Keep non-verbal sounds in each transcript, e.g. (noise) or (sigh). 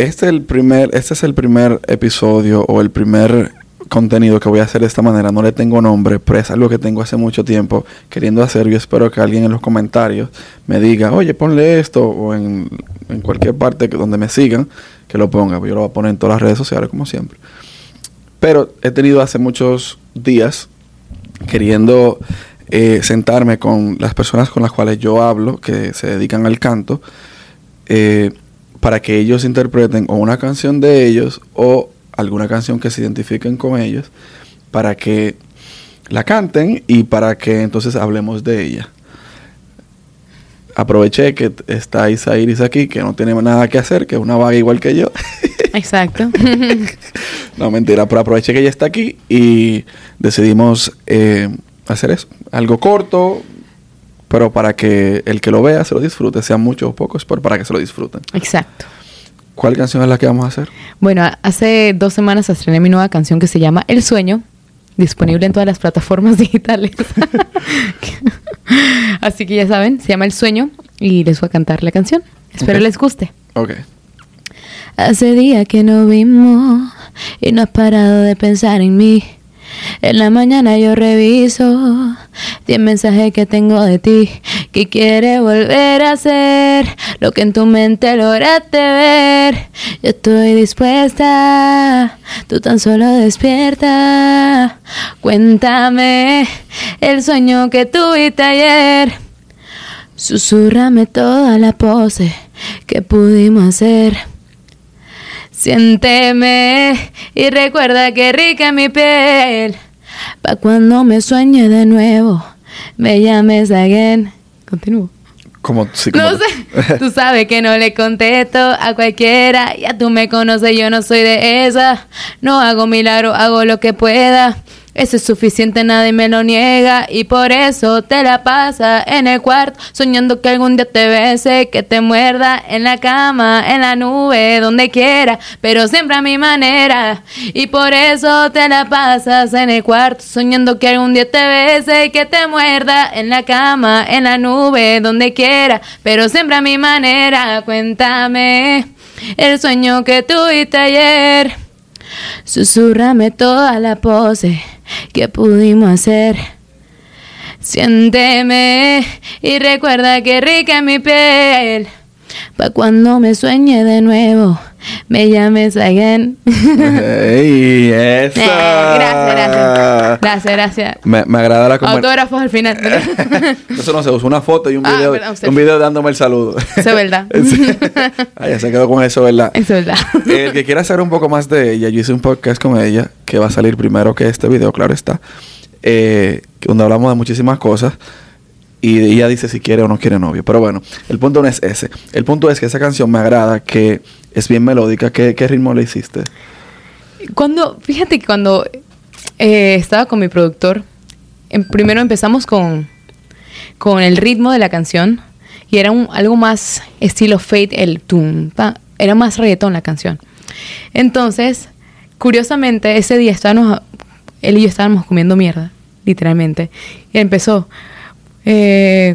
este, el primer, este es el primer episodio o el primer contenido que voy a hacer de esta manera. No le tengo nombre, pero es algo que tengo hace mucho tiempo queriendo hacer. Yo espero que alguien en los comentarios me diga, oye, ponle esto, o en, en cualquier parte que, donde me sigan, que lo ponga. Yo lo voy a poner en todas las redes sociales, como siempre. Pero he tenido hace muchos días queriendo eh, sentarme con las personas con las cuales yo hablo, que se dedican al canto, eh, para que ellos interpreten o una canción de ellos o alguna canción que se identifiquen con ellos, para que la canten y para que entonces hablemos de ella. Aproveché que está Isa Iris aquí, que no tiene nada que hacer, que es una vaga igual que yo. (laughs) Exacto. (laughs) no, mentira, pero aproveché que ella está aquí y decidimos eh, hacer eso. Algo corto, pero para que el que lo vea se lo disfrute, sean muchos o pocos, pero para que se lo disfruten. Exacto. ¿Cuál canción es la que vamos a hacer? Bueno, hace dos semanas estrené mi nueva canción que se llama El Sueño, disponible en todas las plataformas (laughs) digitales. (laughs) Así que ya saben, se llama El Sueño y les voy a cantar la canción. Espero les guste. Ok. Hace día que no vimos y no has parado de pensar en mí. En la mañana yo reviso 10 mensajes que tengo de ti que quiere volver a hacer lo que en tu mente lograste ver. Yo estoy dispuesta, tú tan solo despierta. Cuéntame el sueño que tuviste ayer. Susurrame toda la pose que pudimos hacer. Siénteme y recuerda que rica mi piel. Pa' cuando me sueñe de nuevo, me llames again. Continúo. Como, sí, como- No sé, (laughs) tú sabes que no le contesto a cualquiera. Ya tú me conoces, yo no soy de esa. No hago milagro, hago lo que pueda. Eso es suficiente, nadie me lo niega. Y por eso te la pasa en el cuarto, soñando que algún día te bese, que te muerda en la cama, en la nube, donde quiera, pero siempre a mi manera. Y por eso te la pasas en el cuarto, soñando que algún día te bese, que te muerda en la cama, en la nube, donde quiera, pero siempre a mi manera. Cuéntame el sueño que tuviste ayer. Susurrame toda la pose que pudimos hacer. Siénteme y recuerda que rica es mi piel. Pa' cuando me sueñe de nuevo, me llames again. ¡Ey! ¡Esa! (laughs) Eh, gracias, gracias. Gracias, gracias. Me, me agrada la Autógrafos al final. (laughs) Eso no se usa una foto y un (laughs) Ah, video, perdón, un video dándome el saludo. Eso es verdad. Ah, ya se quedó con eso, ¿verdad? Eso es verdad. El que quiera saber un poco más de ella, yo hice un podcast con ella que va a salir primero que este video, claro está. eh, donde hablamos de muchísimas cosas. Y ella dice si quiere o no quiere novio. Pero bueno, el punto no es ese. El punto es que esa canción me agrada, que es bien melódica. ¿Qué, qué ritmo le hiciste? Cuando, fíjate que cuando eh, estaba con mi productor, em- primero empezamos con, con el ritmo de la canción y era un, algo más estilo Fate, el tum, pa, era más reggaetón la canción. Entonces, curiosamente, ese día estábamos, él y yo estábamos comiendo mierda, literalmente, y empezó, eh,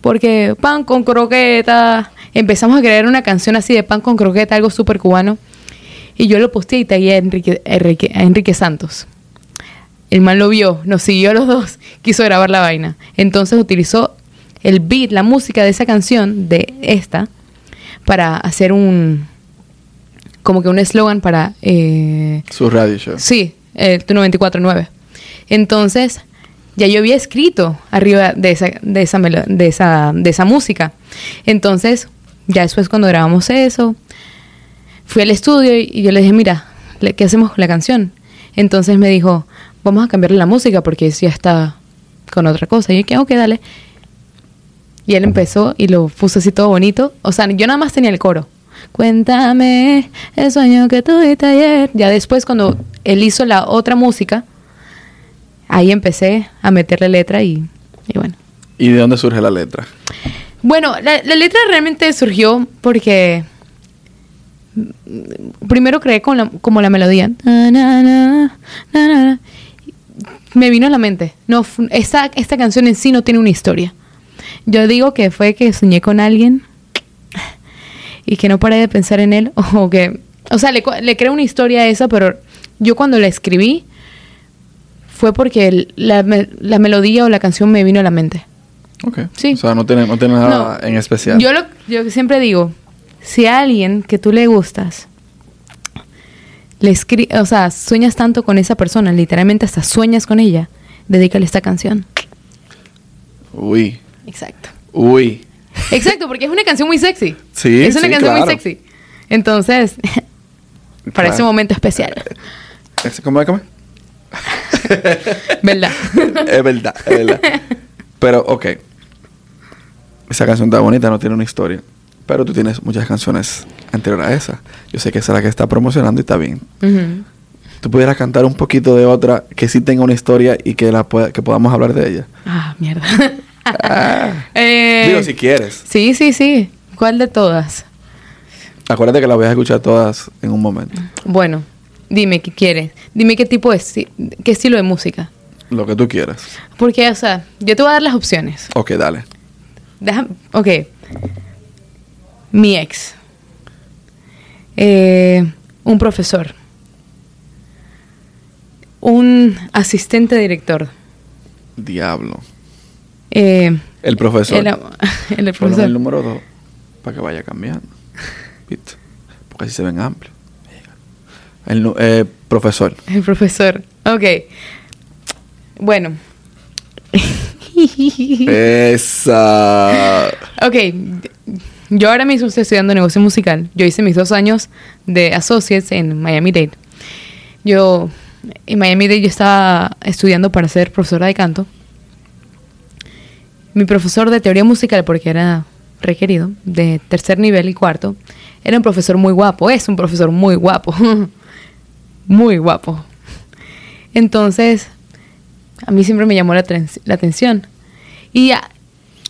porque pan con croqueta, empezamos a crear una canción así de pan con croqueta, algo súper cubano. Y yo lo posteé y tagué a Enrique, Enrique- a Enrique Santos. El man lo vio, nos siguió a los dos, (laughs) quiso grabar la vaina. Entonces utilizó el beat, la música de esa canción, de esta, para hacer un. como que un eslogan para. eh, Su radio show. Sí, el tu 94.9. Entonces, ya yo había escrito arriba de esa, de esa, de esa, de esa música. Entonces, ya después cuando grabamos eso, fui al estudio y, yo le dije, mira, ¿qué hacemos con la canción? Entonces me dijo, vamos a cambiarle la música porque ya está con otra cosa. Y yo, ¿qué? Ok, dale. Y él empezó y lo puso así todo bonito. O sea, yo nada más tenía el coro. Cuéntame el sueño que tuviste ayer. Ya después, cuando él hizo la otra música, ahí empecé a meterle letra y, y bueno. ¿Y de dónde surge la letra? Bueno, la, la letra realmente surgió porque mm, primero creé con la, como la melodía. Na, na, na. Me vino a la mente. No, esta, esta canción en sí no tiene una historia. Yo digo que fue que soñé con alguien y que no paré de pensar en él (laughs) o que, o sea, le, le creo una historia a esa, pero yo cuando la escribí fue porque el- la, la melodía o la canción me vino a la mente. Ok. Sí. O sea, no tiene, no tiene nada No, en especial. Yo, lo, yo siempre digo, si a alguien que tú le gustas, le escri o sea, sueñas tanto con esa persona, literalmente hasta sueñas con ella, dedícale esta canción. Uy. Exacto. Uy. Exacto, porque es una canción muy sexy. Sí, Es una sí, canción claro. muy sexy. Entonces, (laughs) para ese Claro. momento especial. Es- ¿Cómo es? ¿Cómo es? (laughs) ¿Verdad? es verdad, es verdad. Pero, ok. Esa canción está bonita, no tiene una historia. Pero tú tienes muchas canciones anteriores a esa. Yo sé que esa es la que está promocionando y está bien. Tú pudieras cantar un poquito de otra que sí tenga una historia y que la pueda- que podamos hablar de ella. Ah, mierda. Ah. (laughs) Eh, Digo, si quieres. Sí, sí, sí. ¿Cuál de todas? Acuérdate que las voy a escuchar todas en un momento. Bueno, dime qué quieres. Dime qué tipo de qué estilo de música. Lo que tú quieras. Porque, o sea, yo te voy a dar las opciones. Ok, dale. Déjame, ok. Mi ex. Eh, un profesor. Un asistente director. Diablo. Eh, El profesor. el, (laughs) profesor. el número 2 para que vaya cambiando. (laughs) ¿Viste? Porque así se ven amplios. El eh, profesor. (laughs) El profesor. Ok. Bueno. Esa. Ok, yo ahora mismo estoy estudiando negocio musical. Yo hice mis dos años de associates en Miami Dade. Yo, en Miami Dade yo estaba estudiando para ser profesora de canto. Mi profesor de teoría musical, porque era requerido, de tercer nivel y cuarto, era un profesor muy guapo. Es un profesor muy guapo. (laughs) muy guapo. Entonces, a mí siempre me llamó la, la atención. Y a-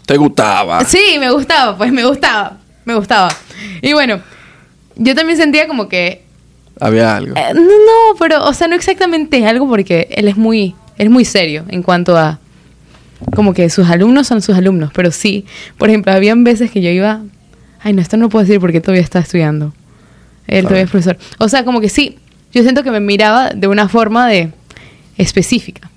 ¿Te gustaba? Sí, me gustaba, pues me gustaba, me gustaba. Y bueno, yo también sentía como que... Había algo. eh, no, no, pero, o sea, no exactamente algo porque él es muy, él es muy serio en cuanto a... Como que sus alumnos son sus alumnos, pero sí, por ejemplo, habían veces que yo iba... Ay, no, esto no puedo decir porque todavía está estudiando. Él todavía es profesor. O sea, como que sí, yo siento que me miraba de una forma de específica.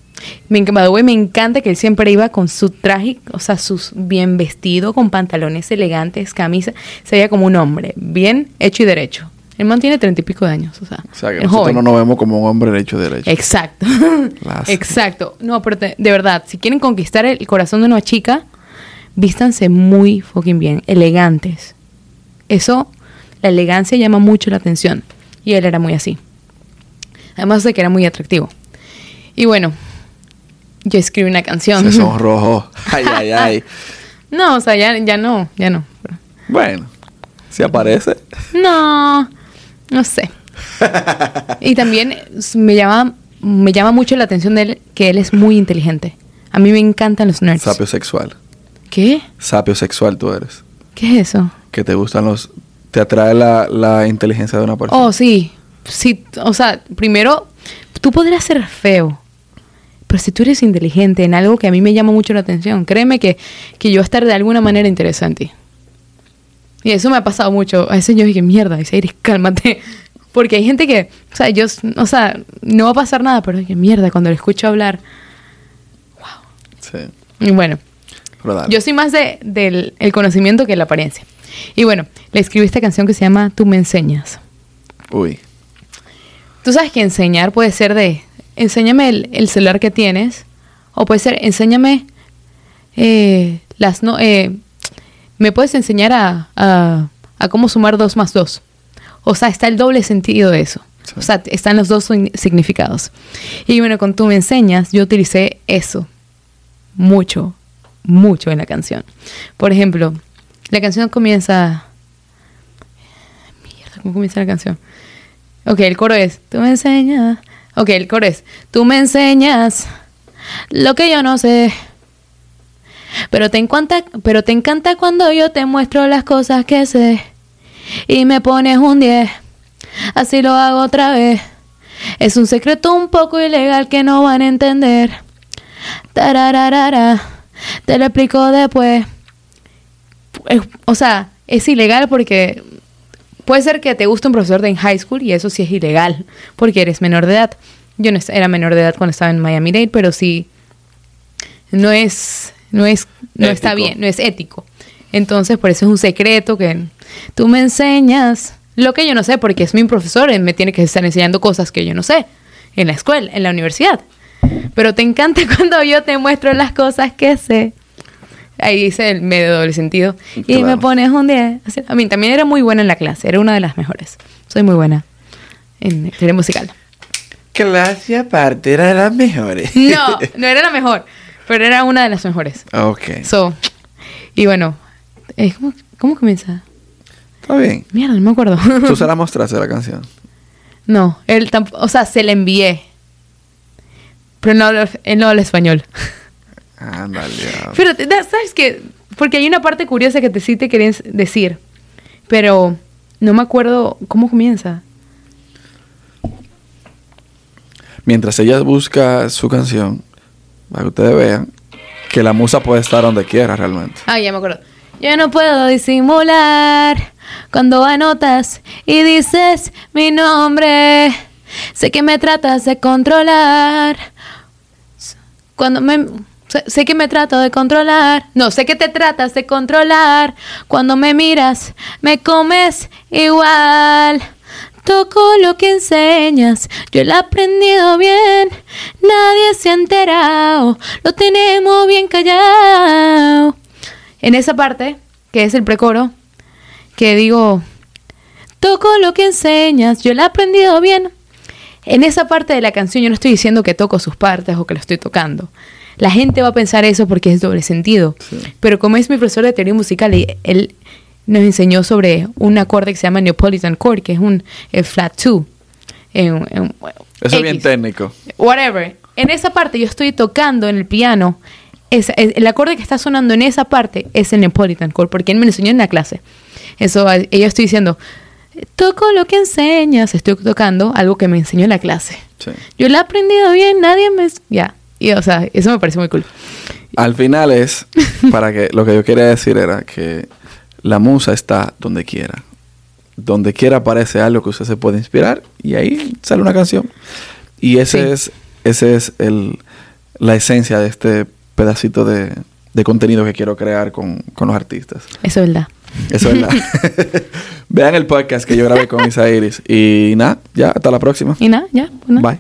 Me, enc- by the way, me encanta que él siempre iba con su traje, o sea, sus bien vestido, con pantalones elegantes, camisa. Se veía como un hombre, bien hecho y derecho. El man tiene treinta y pico de años, o sea, O sea, que nosotros joven. no nos vemos como un hombre derecho derecho. Exacto. (laughs) Exacto. No, pero te- de verdad, si quieren conquistar el corazón de una chica, vístanse muy fucking bien, elegantes. Eso, la elegancia llama mucho la atención. Y él era muy así. Además de que era muy atractivo. Y bueno, yo escribí una canción. Se (laughs) sonrojó. Ay, ay, ay. (laughs) no, o sea, ya, ya no, ya no. Bueno, si aparece. No, no sé. y también me llama, me llama mucho la atención de él que él es muy inteligente. A mí me encantan los nerds. Sapio sexual. ¿Qué? Sapio sexual tú eres. ¿Qué es eso? Que te gustan los. Te atrae la, la inteligencia de una persona. Oh, sí. Sí, o sea, primero, tú podrías ser feo. Pero si tú eres inteligente en algo que a mí me llama mucho la atención, créeme que, que yo estar de alguna manera interesante. Y eso me ha pasado mucho. A veces yo dije, mierda, Isairis, (laughs) cálmate. Porque hay gente que, o sea, yo, o sea, no va a pasar nada, pero dije, mierda, cuando le escucho hablar. Sí. Y bueno, yo soy más de, del el conocimiento que la apariencia. Y bueno, le escribí esta canción que se llama Tú me enseñas. Uy. Tú sabes que enseñar puede ser de, enséñame el, el celular que tienes, o puede ser, enséñame eh, las no, eh, me puedes enseñar a, a, a cómo sumar dos más dos. O sea, está el doble sentido de eso. Sí. O sea, están los dos sign- significados. Y bueno, con tú me enseñas, yo utilicé eso mucho, mucho en la canción. Por ejemplo, la canción comienza... Mierda, ¿cómo comienza la canción? Ok, el coro es, tú me enseñas. Ok, el coro es, tú me enseñas lo que yo no sé. Pero te encanta, pero te encanta cuando yo te muestro las cosas que sé. Y me pones un 10. Así lo hago otra vez. Es un secreto un poco ilegal que no van a entender. Tarararara. Te lo explico después. O sea, es ilegal porque puede ser que te guste un profesor de en high school y eso sí es ilegal, porque eres menor de edad. Yo no era menor de edad cuando estaba en Miami Dade, pero sí no es, no es, no está bien, no es ético. Entonces, por eso es un secreto que tú me enseñas lo que yo no sé, porque es mi profesor, y me tiene que estar enseñando cosas que yo no sé en la escuela, en la universidad. Pero te encanta (laughs) cuando yo te muestro las cosas que sé. Ahí dice el medio doble sentido. Y me pones un 10. A mí también era muy buena en la clase, era una de las mejores. Soy muy buena en teoría musical. Clase aparte era de las mejores. No, (laughs) no era la mejor, pero era una de las mejores. Ok. So, y bueno, eh, ¿cómo, ¿cómo comienza? Está bien. Mierda, no me acuerdo. ¿Tú se la (laughs) mostraste la canción? No, él tampoco, o sea, se la envié. Pero no él no habla español. Ándale. Pero, ¿sabes qué? Porque hay una parte curiosa que te sí te querían decir. Pero no me acuerdo cómo comienza. Mientras ella busca su canción, para que ustedes vean que la musa puede estar donde quiera realmente. Ah, ya me acuerdo. Yo no puedo disimular cuando anotas y dices mi nombre. Sé que me tratas de controlar. Cuando me Sé, que me trato de controlar. No, sé que te tratas de controlar. Cuando me miras, me comes igual. Toco lo que enseñas, yo lo he aprendido bien. Nadie se ha enterado, lo tenemos bien callado. En esa parte, que es el precoro, que digo, toco lo que enseñas, yo lo he aprendido bien. En esa parte de la canción yo no estoy diciendo que toco sus partes o que lo estoy tocando. La gente va a pensar eso porque es doble sentido. Pero como es mi profesor de teoría musical, y él nos enseñó sobre un acorde que se llama Neapolitan chord, que es un flat 2. eso es bien técnico. Whatever. En esa parte yo estoy tocando en el piano. Es, el acorde que está sonando en esa parte es el Neapolitan chord, porque él me lo enseñó en la clase. Eso, yo estoy diciendo, toco lo que enseñas, estoy tocando algo que me enseñó en la clase. Yo lo he aprendido bien, nadie me... Ya, y, o sea, eso me parece muy cool. Al final es, (laughs) para que lo que yo quería decir era que la musa está donde quiera. Donde quiera aparece algo que usted se puede inspirar y ahí sale una canción. Y ese es, ese es el, la esencia de este pedacito de, de contenido que quiero crear con, con, los artistas. Eso es verdad. Eso es verdad. (laughs) (laughs) Vean el podcast que yo grabé con Isa Iris. Y nada, ya, hasta la próxima. Y nada, ya. Bye.